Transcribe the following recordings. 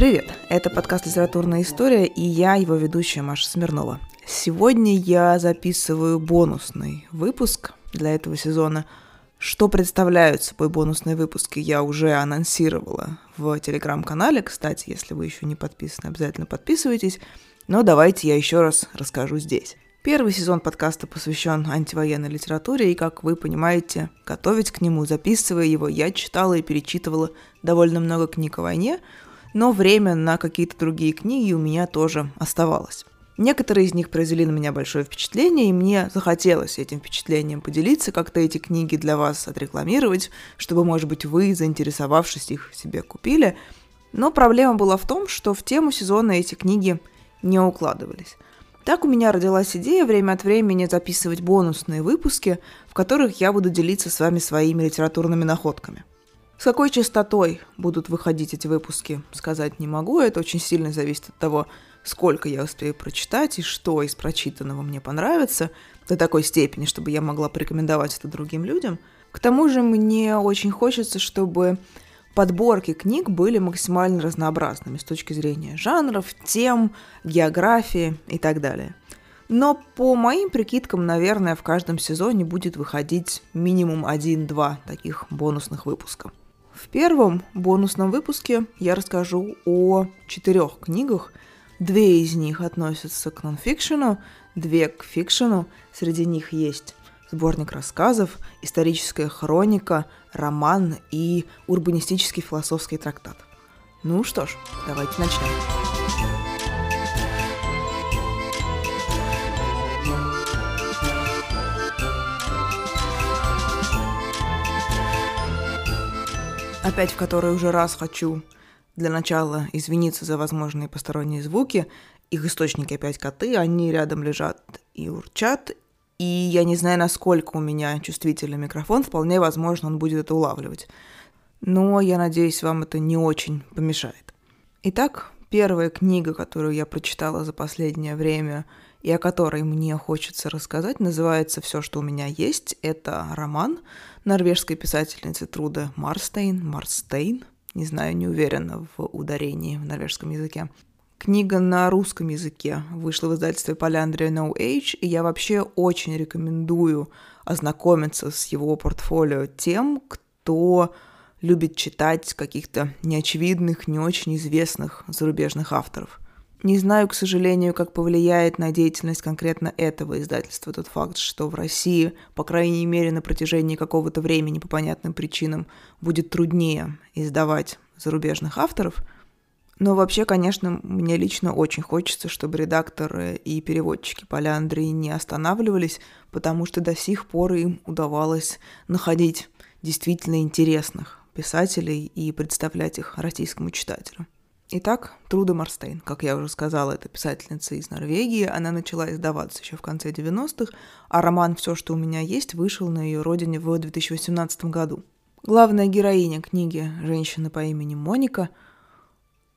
Привет! Это подкаст «Литературная история» и я, его ведущая Маша Смирнова. Сегодня я записываю бонусный выпуск для этого сезона. Что представляют собой бонусные выпуски, я уже анонсировала в телеграм-канале. Кстати, если вы еще не подписаны, обязательно подписывайтесь. Но давайте я еще раз расскажу здесь. Первый сезон подкаста посвящен антивоенной литературе, и, как вы понимаете, готовить к нему, записывая его, я читала и перечитывала довольно много книг о войне, но время на какие-то другие книги у меня тоже оставалось. Некоторые из них произвели на меня большое впечатление, и мне захотелось этим впечатлением поделиться, как-то эти книги для вас отрекламировать, чтобы, может быть, вы, заинтересовавшись их, себе купили. Но проблема была в том, что в тему сезона эти книги не укладывались. Так у меня родилась идея время от времени записывать бонусные выпуски, в которых я буду делиться с вами своими литературными находками. С какой частотой будут выходить эти выпуски, сказать не могу. Это очень сильно зависит от того, сколько я успею прочитать и что из прочитанного мне понравится до такой степени, чтобы я могла порекомендовать это другим людям. К тому же мне очень хочется, чтобы подборки книг были максимально разнообразными с точки зрения жанров, тем, географии и так далее. Но по моим прикидкам, наверное, в каждом сезоне будет выходить минимум один-два таких бонусных выпуска. В первом бонусном выпуске я расскажу о четырех книгах. Две из них относятся к нонфикшену, две к фикшену. Среди них есть сборник рассказов, историческая хроника, роман и урбанистический философский трактат. Ну что ж, давайте начнем. Опять в который уже раз хочу для начала извиниться за возможные посторонние звуки. Их источники опять коты, они рядом лежат и урчат, и я не знаю, насколько у меня чувствительный микрофон, вполне возможно, он будет это улавливать. Но я надеюсь, вам это не очень помешает. Итак, первая книга, которую я прочитала за последнее время и о которой мне хочется рассказать, называется «Все, что у меня есть». Это роман норвежской писательницы Труды Марстейн, Марстейн, не знаю, не уверена в ударении в норвежском языке. Книга на русском языке вышла в издательстве Поляндрия No Age, и я вообще очень рекомендую ознакомиться с его портфолио тем, кто любит читать каких-то неочевидных, не очень известных зарубежных авторов. Не знаю, к сожалению, как повлияет на деятельность конкретно этого издательства тот факт, что в России, по крайней мере, на протяжении какого-то времени по понятным причинам будет труднее издавать зарубежных авторов – но вообще, конечно, мне лично очень хочется, чтобы редакторы и переводчики Поляндрии не останавливались, потому что до сих пор им удавалось находить действительно интересных писателей и представлять их российскому читателю. Итак, Труда Марстейн, как я уже сказала, это писательница из Норвегии. Она начала издаваться еще в конце 90-х, а роман «Все, что у меня есть» вышел на ее родине в 2018 году. Главная героиня книги – женщина по имени Моника –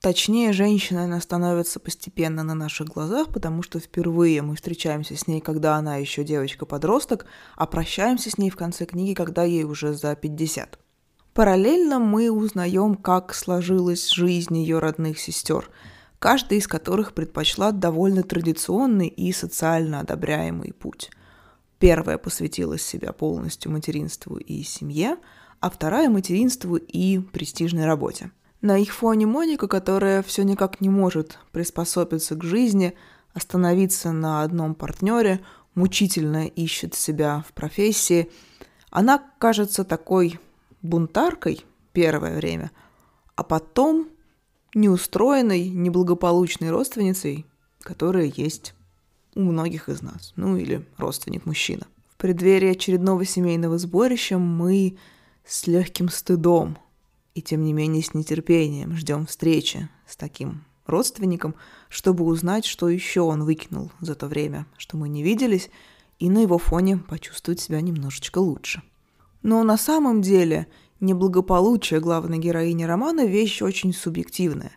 Точнее, женщина она становится постепенно на наших глазах, потому что впервые мы встречаемся с ней, когда она еще девочка-подросток, а прощаемся с ней в конце книги, когда ей уже за 50. Параллельно мы узнаем, как сложилась жизнь ее родных сестер, каждая из которых предпочла довольно традиционный и социально одобряемый путь. Первая посвятила себя полностью материнству и семье, а вторая – материнству и престижной работе – на их фоне Моника, которая все никак не может приспособиться к жизни, остановиться на одном партнере, мучительно ищет себя в профессии, она кажется такой бунтаркой первое время, а потом неустроенной, неблагополучной родственницей, которая есть у многих из нас, ну или родственник мужчина. В преддверии очередного семейного сборища мы с легким стыдом и тем не менее с нетерпением ждем встречи с таким родственником, чтобы узнать, что еще он выкинул за то время, что мы не виделись, и на его фоне почувствовать себя немножечко лучше. Но на самом деле неблагополучие главной героини романа – вещь очень субъективная.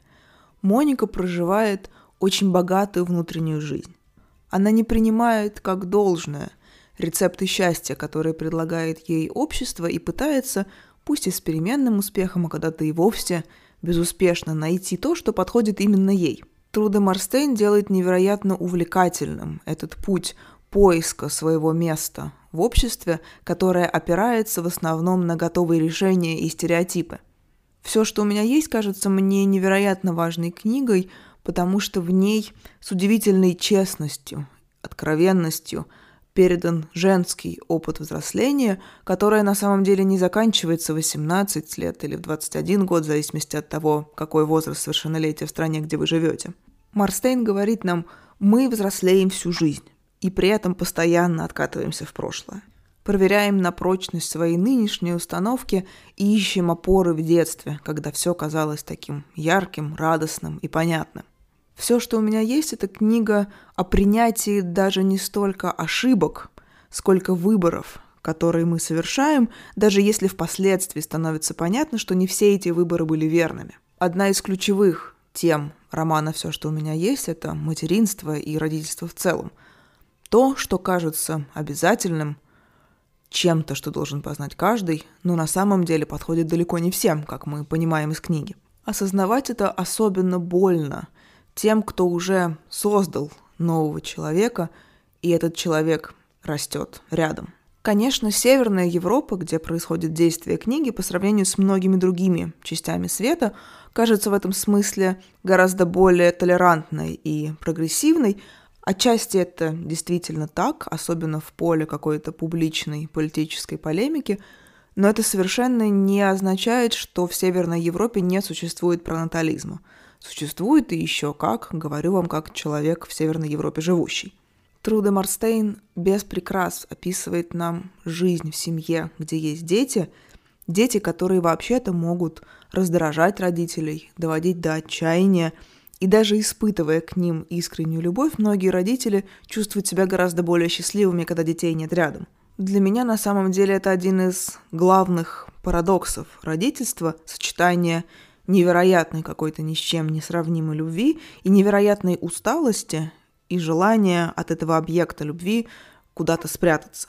Моника проживает очень богатую внутреннюю жизнь. Она не принимает как должное рецепты счастья, которые предлагает ей общество, и пытается пусть и с переменным успехом, а когда-то и вовсе безуспешно найти то, что подходит именно ей. Труда Марстейн делает невероятно увлекательным этот путь поиска своего места в обществе, которое опирается в основном на готовые решения и стереотипы. Все, что у меня есть, кажется мне невероятно важной книгой, потому что в ней с удивительной честностью, откровенностью передан женский опыт взросления, которое на самом деле не заканчивается в 18 лет или в 21 год, в зависимости от того, какой возраст совершеннолетия в стране, где вы живете. Марстейн говорит нам, мы взрослеем всю жизнь и при этом постоянно откатываемся в прошлое. Проверяем на прочность свои нынешние установки и ищем опоры в детстве, когда все казалось таким ярким, радостным и понятным. Все, что у меня есть, это книга о принятии даже не столько ошибок, сколько выборов, которые мы совершаем, даже если впоследствии становится понятно, что не все эти выборы были верными. Одна из ключевых тем романа «Все, что у меня есть» — это материнство и родительство в целом – то, что кажется обязательным, чем-то, что должен познать каждый, но на самом деле подходит далеко не всем, как мы понимаем из книги. Осознавать это особенно больно тем, кто уже создал нового человека, и этот человек растет рядом. Конечно, Северная Европа, где происходит действие книги, по сравнению с многими другими частями света, кажется в этом смысле гораздо более толерантной и прогрессивной, Отчасти это действительно так, особенно в поле какой-то публичной политической полемики, но это совершенно не означает, что в Северной Европе не существует пронатализма. Существует и еще как, говорю вам как человек в Северной Европе живущий. Труда Марстейн без прикрас описывает нам жизнь в семье, где есть дети, дети, которые вообще-то могут раздражать родителей, доводить до отчаяния, и даже испытывая к ним искреннюю любовь, многие родители чувствуют себя гораздо более счастливыми, когда детей нет рядом. Для меня на самом деле это один из главных парадоксов родительства, сочетание невероятной какой-то ни с чем не сравнимой любви и невероятной усталости и желания от этого объекта любви куда-то спрятаться.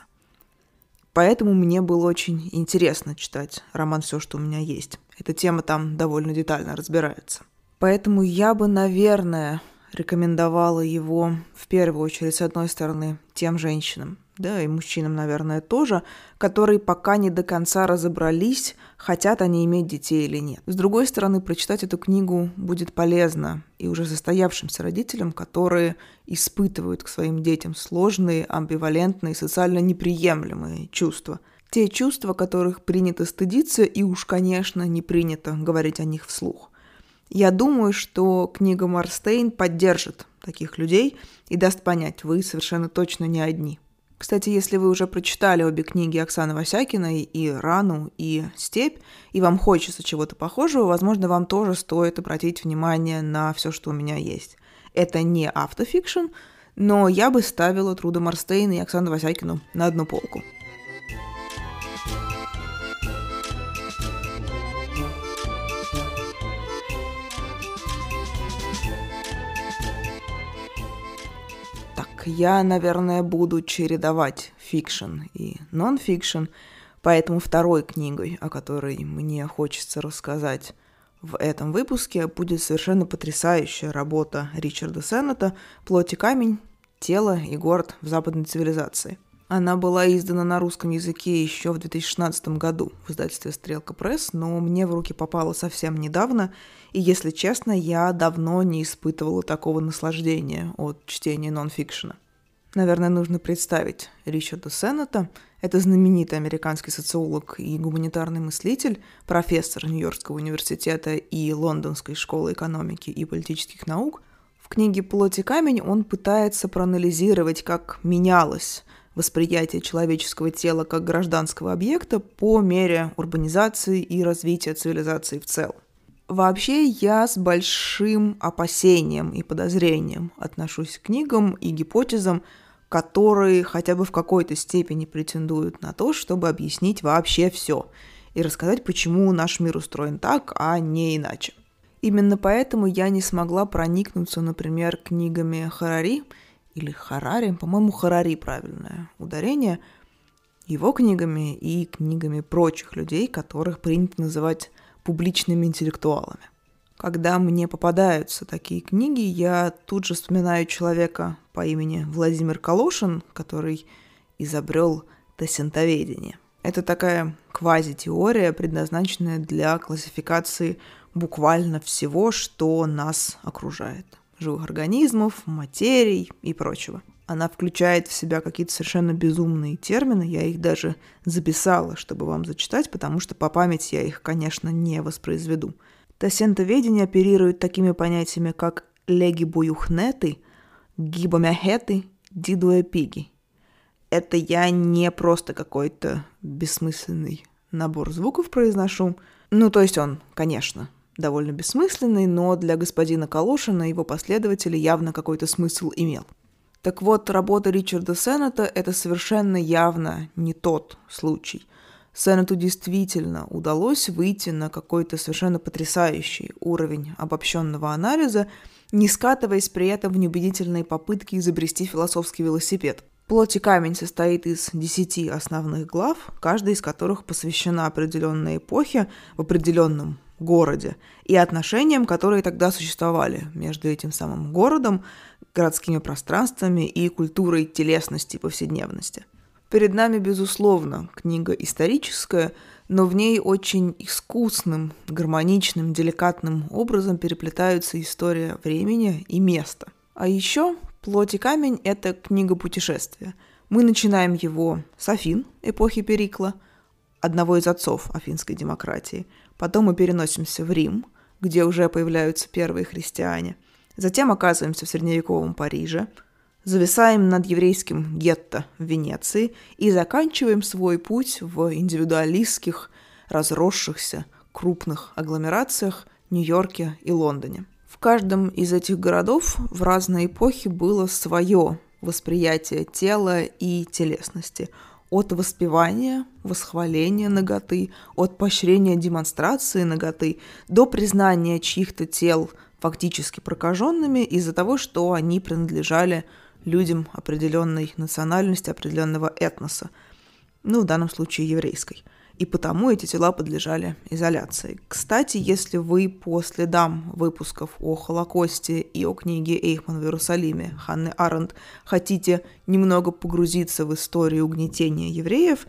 Поэтому мне было очень интересно читать роман «Все, что у меня есть». Эта тема там довольно детально разбирается. Поэтому я бы, наверное, рекомендовала его в первую очередь, с одной стороны, тем женщинам, да, и мужчинам, наверное, тоже, которые пока не до конца разобрались, хотят они иметь детей или нет. С другой стороны, прочитать эту книгу будет полезно и уже застоявшимся родителям, которые испытывают к своим детям сложные, амбивалентные, социально неприемлемые чувства. Те чувства, которых принято стыдиться, и уж, конечно, не принято говорить о них вслух – я думаю, что книга Марстейн поддержит таких людей и даст понять, вы совершенно точно не одни. Кстати, если вы уже прочитали обе книги Оксаны Васякиной, и «Рану», и «Степь», и вам хочется чего-то похожего, возможно, вам тоже стоит обратить внимание на все, что у меня есть. Это не автофикшн, но я бы ставила Труда Марстейна и Оксану Васякину на одну полку. Я, наверное, буду чередовать фикшн и нон-фикшн, поэтому второй книгой, о которой мне хочется рассказать в этом выпуске, будет совершенно потрясающая работа Ричарда Сеннета «Плоть и камень. Тело и город в западной цивилизации». Она была издана на русском языке еще в 2016 году в издательстве «Strelka Press», но мне в руки попала совсем недавно, и, если честно, я давно не испытывала такого наслаждения от чтения нонфикшена. Наверное, нужно представить Ричарда Сеннета. Это знаменитый американский социолог и гуманитарный мыслитель, профессор Нью-Йоркского университета и Лондонской школы экономики и политических наук. В книге «Плоть и камень» он пытается проанализировать, как менялось восприятие человеческого тела как гражданского объекта по мере урбанизации и развития цивилизации в целом. Вообще я с большим опасением и подозрением отношусь к книгам и гипотезам, которые хотя бы в какой-то степени претендуют на то, чтобы объяснить вообще все и рассказать, почему наш мир устроен так, а не иначе. Именно поэтому я не смогла проникнуться, например, книгами Харари – или Харари, по-моему, Харари правильное ударение, его книгами и книгами прочих людей, которых принято называть публичными интеллектуалами. Когда мне попадаются такие книги, я тут же вспоминаю человека по имени Владимир Калошин, который изобрел тосентоведение. Это такая квазитеория, предназначенная для классификации буквально всего, что нас окружает. Живых организмов, материй и прочего. Она включает в себя какие-то совершенно безумные термины. Я их даже записала, чтобы вам зачитать, потому что по памяти я их, конечно, не воспроизведу. Тосентоведение оперирует такими понятиями, как легибуюхнеты, гибомяхеты, дидуэпиги. Это я не просто какой-то бессмысленный набор звуков произношу. Ну, то есть он, конечно, довольно бессмысленный, но для господина Калошина и его последователей явно какой-то смысл имел. Так вот, работа Ричарда Сеннета – это совершенно явно не тот случай. Сеннету действительно удалось выйти на какой-то совершенно потрясающий уровень обобщенного анализа, не скатываясь при этом в неубедительные попытки изобрести философский велосипед. Плоть и камень состоит из десяти основных глав, каждая из которых посвящена определенной эпохе в определенном городе и отношениям, которые тогда существовали между этим самым городом, городскими пространствами и культурой телесности и повседневности. Перед нами, безусловно, книга историческая, но в ней очень искусным, гармоничным, деликатным образом переплетаются история времени и места. А еще «Плоть и камень» — это книга путешествия. Мы начинаем его с Афин, эпохи Перикла, одного из отцов афинской демократии. Потом мы переносимся в Рим, где уже появляются первые христиане – Затем оказываемся в средневековом Париже, зависаем над еврейским гетто в Венеции и заканчиваем свой путь в индивидуалистских, разросшихся, крупных агломерациях Нью-Йорке и Лондоне. В каждом из этих городов в разные эпохи было свое восприятие тела и телесности. От воспевания, восхваления ноготы, от поощрения демонстрации ноготы до признания чьих-то тел – фактически прокаженными из-за того, что они принадлежали людям определенной национальности, определенного этноса, ну, в данном случае еврейской. И потому эти тела подлежали изоляции. Кстати, если вы по следам выпусков о Холокосте и о книге Эйхман в Иерусалиме Ханны Аренд хотите немного погрузиться в историю угнетения евреев,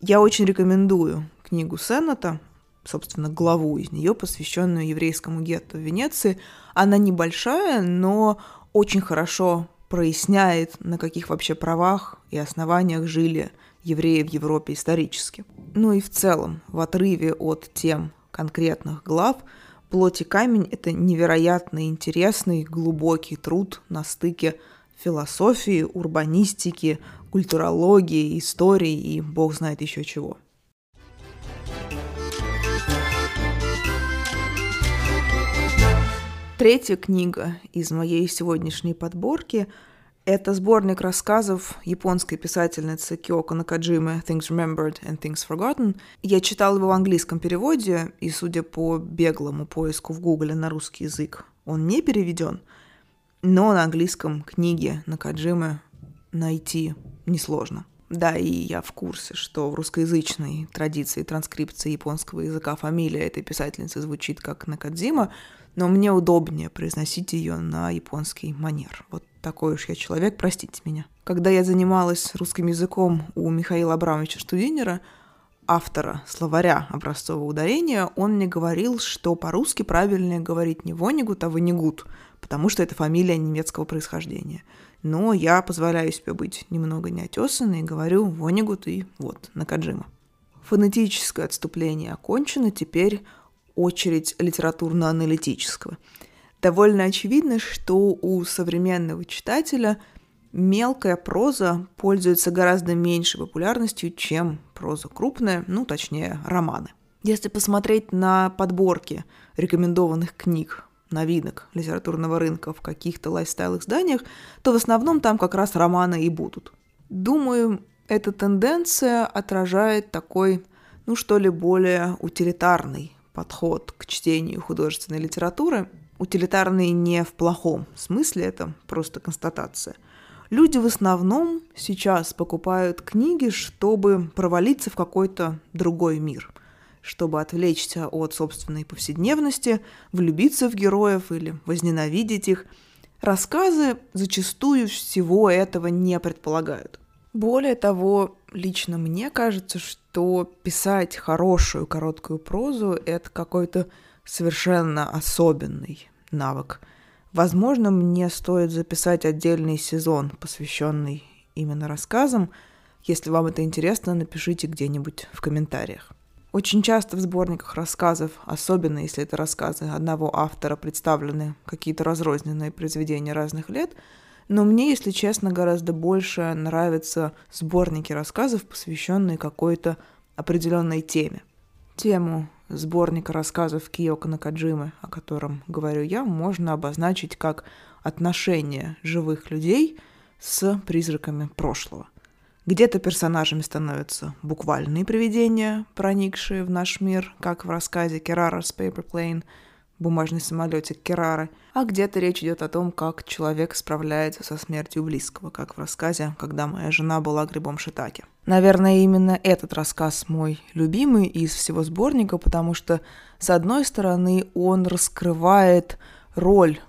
я очень рекомендую книгу Сеннета собственно, главу из нее, посвященную еврейскому гетто в Венеции. Она небольшая, но очень хорошо проясняет, на каких вообще правах и основаниях жили евреи в Европе исторически. Ну и в целом, в отрыве от тем конкретных глав, «Плоть и камень» — это невероятно интересный, глубокий труд на стыке философии, урбанистики, культурологии, истории и бог знает еще чего. Третья книга из моей сегодняшней подборки – это сборник рассказов японской писательницы Киоко Накаджимы «Things Remembered and Things Forgotten». Я читала его в английском переводе, и, судя по беглому поиску в Гугле на русский язык, он не переведен, но на английском книги Накаджимы найти несложно. Да, и я в курсе, что в русскоязычной традиции транскрипции японского языка фамилия этой писательницы звучит как Накадзима, но мне удобнее произносить ее на японский манер. Вот такой уж я человек, простите меня. Когда я занималась русским языком у Михаила Абрамовича Штудинера, автора словаря образцового ударения, он мне говорил, что по-русски правильнее говорить не Вонигут, а Вонигут, потому что это фамилия немецкого происхождения. Но я позволяю себе быть немного неотесанной и говорю Вонигут и вот, Накаджима. Фонетическое отступление окончено, теперь очередь литературно-аналитического. Довольно очевидно, что у современного читателя мелкая проза пользуется гораздо меньшей популярностью, чем проза крупная, ну, точнее, романы. Если посмотреть на подборки рекомендованных книг новинок литературного рынка в каких-то лайфстайл-изданиях, то в основном там как раз романы и будут. Думаю, эта тенденция отражает такой, ну что ли, более утилитарный подход к чтению художественной литературы. Утилитарный не в плохом смысле, это просто констатация. Люди в основном сейчас покупают книги, чтобы провалиться в какой-то другой мир. чтобы отвлечься от собственной повседневности, влюбиться в героев или возненавидеть их. Рассказы зачастую всего этого не предполагают. Более того, лично мне кажется, что писать хорошую короткую прозу — это какой-то совершенно особенный навык. Возможно, мне стоит записать отдельный сезон, посвященный именно рассказам. Если вам это интересно, напишите где-нибудь в комментариях. Очень часто в сборниках рассказов, особенно если это рассказы одного автора, представлены какие-то разрозненные произведения разных лет, но мне, если честно, гораздо больше нравятся сборники рассказов, посвященные какой-то определенной теме. Тему сборника рассказов Киоко Накаджимы, о котором говорю я, можно обозначить как отношение живых людей с призраками прошлого. Где-то персонажами становятся буквальные привидения, проникшие в наш мир, как в рассказе Керарас Paper Plane, бумажный самолетик Керары, а где-то речь идет о том, как человек справляется со смертью близкого, как в рассказе «Когда моя жена была грибом шитаки». Наверное, именно этот рассказ мой любимый из всего сборника, потому что, с одной стороны, он раскрывает роль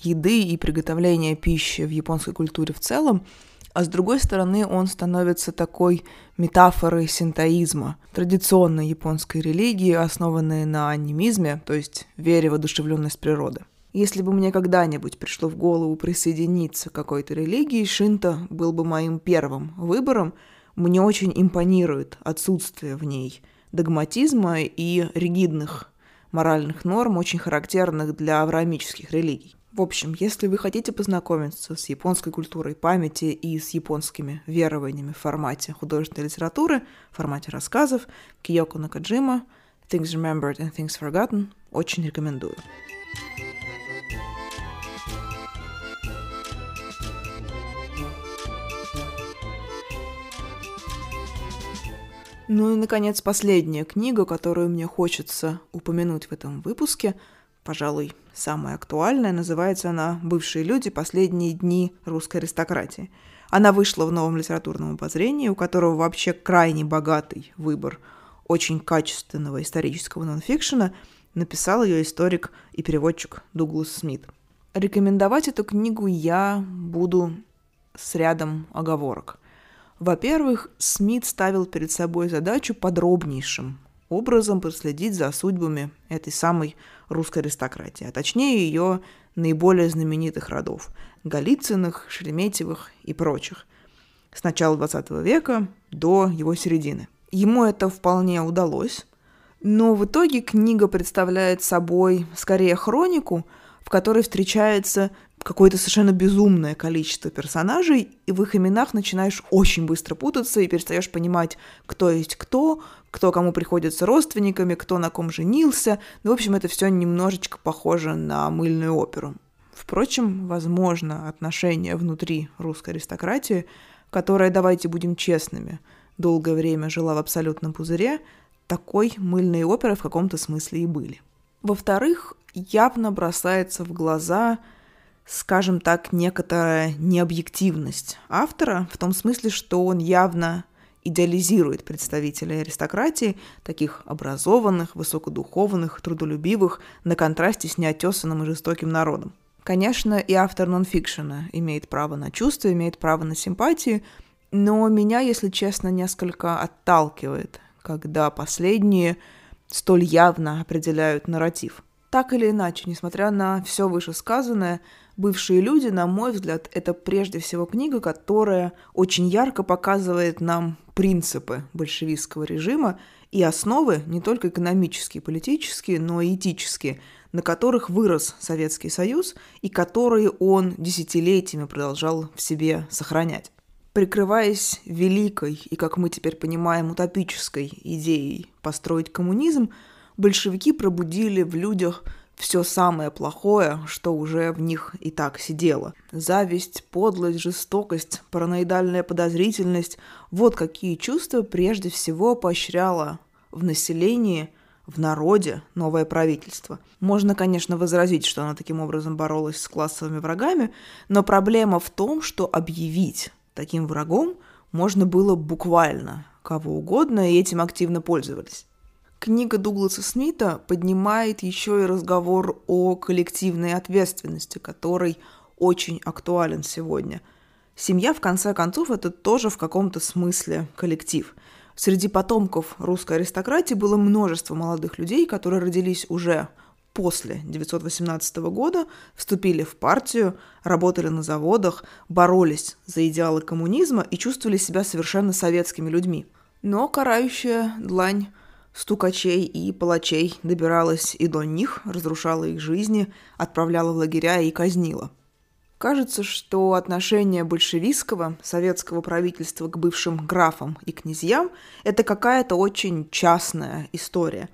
еды и приготовления пищи в японской культуре в целом, а с другой стороны он становится такой метафорой синтоизма, традиционной японской религии, основанной на анимизме, то есть вере в одушевленность природы. Если бы мне когда-нибудь пришло в голову присоединиться к какой-то религии, шинто был бы моим первым выбором. Мне очень импонирует отсутствие в ней догматизма и ригидных моральных норм, очень характерных для авраамических религий. В общем, если вы хотите познакомиться с японской культурой памяти и с японскими верованиями в формате художественной литературы, в формате рассказов, Киоко Накаджима, Things Remembered and Things Forgotten, очень рекомендую. Ну и, наконец, последняя книга, которую мне хочется упомянуть в этом выпуске – пожалуй, самая актуальная. Называется она «Бывшие люди. Последние дни русской аристократии». Она вышла в новом литературном обозрении, у которого вообще крайне богатый выбор очень качественного исторического нонфикшена. Написал ее историк и переводчик Дуглас Смит. Рекомендовать эту книгу я буду с рядом оговорок. Во-первых, Смит ставил перед собой задачу подробнейшим образом проследить за судьбами этой самой русской аристократии, а точнее ее наиболее знаменитых родов – Голицыных, Шереметьевых и прочих, с начала XX века до его середины. Ему это вполне удалось, но в итоге книга представляет собой скорее хронику, в которой встречается какое-то совершенно безумное количество персонажей, и в их именах начинаешь очень быстро путаться и перестаешь понимать, кто есть кто, кто кому приходится родственниками, кто на ком женился. Ну, в общем, это все немножечко похоже на мыльную оперу. Впрочем, возможно, отношения внутри русской аристократии, которая, давайте будем честными, долгое время жила в абсолютном пузыре, такой мыльной оперы в каком-то смысле и были. Во-вторых, явно бросается в глаза – скажем так, некоторая необъективность автора, в том смысле, что он явно идеализирует представителей аристократии, таких образованных, высокодуховных, трудолюбивых, на контрасте с неотесанным и жестоким народом. Конечно, и автор нонфикшена имеет право на чувства, имеет право на симпатии, но меня, если честно, несколько отталкивает, когда последние столь явно определяют нарратив. Так или иначе, несмотря на все вышесказанное, «Бывшие люди», на мой взгляд, это прежде всего книга, которая очень ярко показывает нам принципы большевистского режима и основы не только экономические, политические, но и этические, на которых вырос Советский Союз и которые он десятилетиями продолжал в себе сохранять. Прикрываясь великой и, как мы теперь понимаем, утопической идеей построить коммунизм, большевики пробудили в людях все самое плохое, что уже в них и так сидело. Зависть, подлость, жестокость, параноидальная подозрительность – вот какие чувства прежде всего поощряло в населении, в народе новое правительство. Можно, конечно, возразить, что оно таким образом боролось с классовыми врагами, но проблема в том, что объявить таким врагом можно было буквально кого угодно, и этим активно пользовались. Книга Дугласа Смита поднимает еще и разговор о коллективной ответственности, который очень актуален сегодня. Семья, в конце концов, это тоже в каком-то смысле коллектив. Среди потомков русской аристократии было множество молодых людей, которые родились уже после 1918 года, вступили в партию, работали на заводах, боролись за идеалы коммунизма и чувствовали себя совершенно советскими людьми. Но карающая длань стукачей и палачей добиралась и до них, разрушала их жизни, отправляла в лагеря и казнила. Кажется, что отношение большевистского советского правительства к бывшим графам и князьям – это какая-то очень частная история.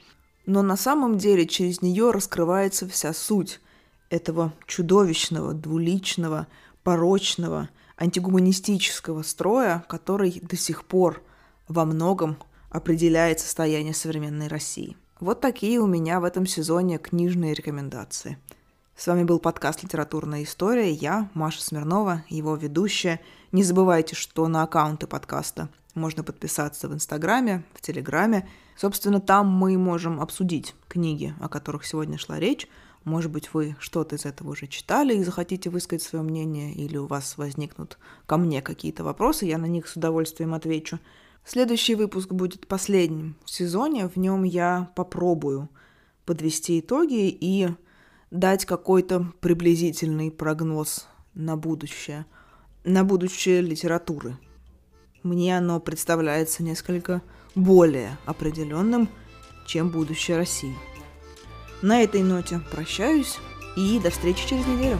Но на самом деле через нее раскрывается вся суть этого чудовищного, двуличного, порочного, антигуманистического строя, который до сих пор во многом определяет состояние современной России. Вот такие у меня в этом сезоне книжные рекомендации. С вами был подкаст «Литературная история». Я, Маша Смирнова, его ведущая. Не забывайте, что на аккаунты подкаста можно подписаться в Инстаграме, в Телеграме. Собственно, там мы можем обсудить книги, о которых сегодня шла речь. Может быть, вы что-то из этого уже читали и захотите высказать свое мнение, или у вас возникнут ко мне какие-то вопросы, я на них с удовольствием отвечу. Следующий выпуск будет последним в сезоне. В нем я попробую подвести итоги и дать какой-то приблизительный прогноз на будущее. На будущее литературы. Мне оно представляется несколько более определенным, чем будущее России. На этой ноте прощаюсь и до встречи через неделю.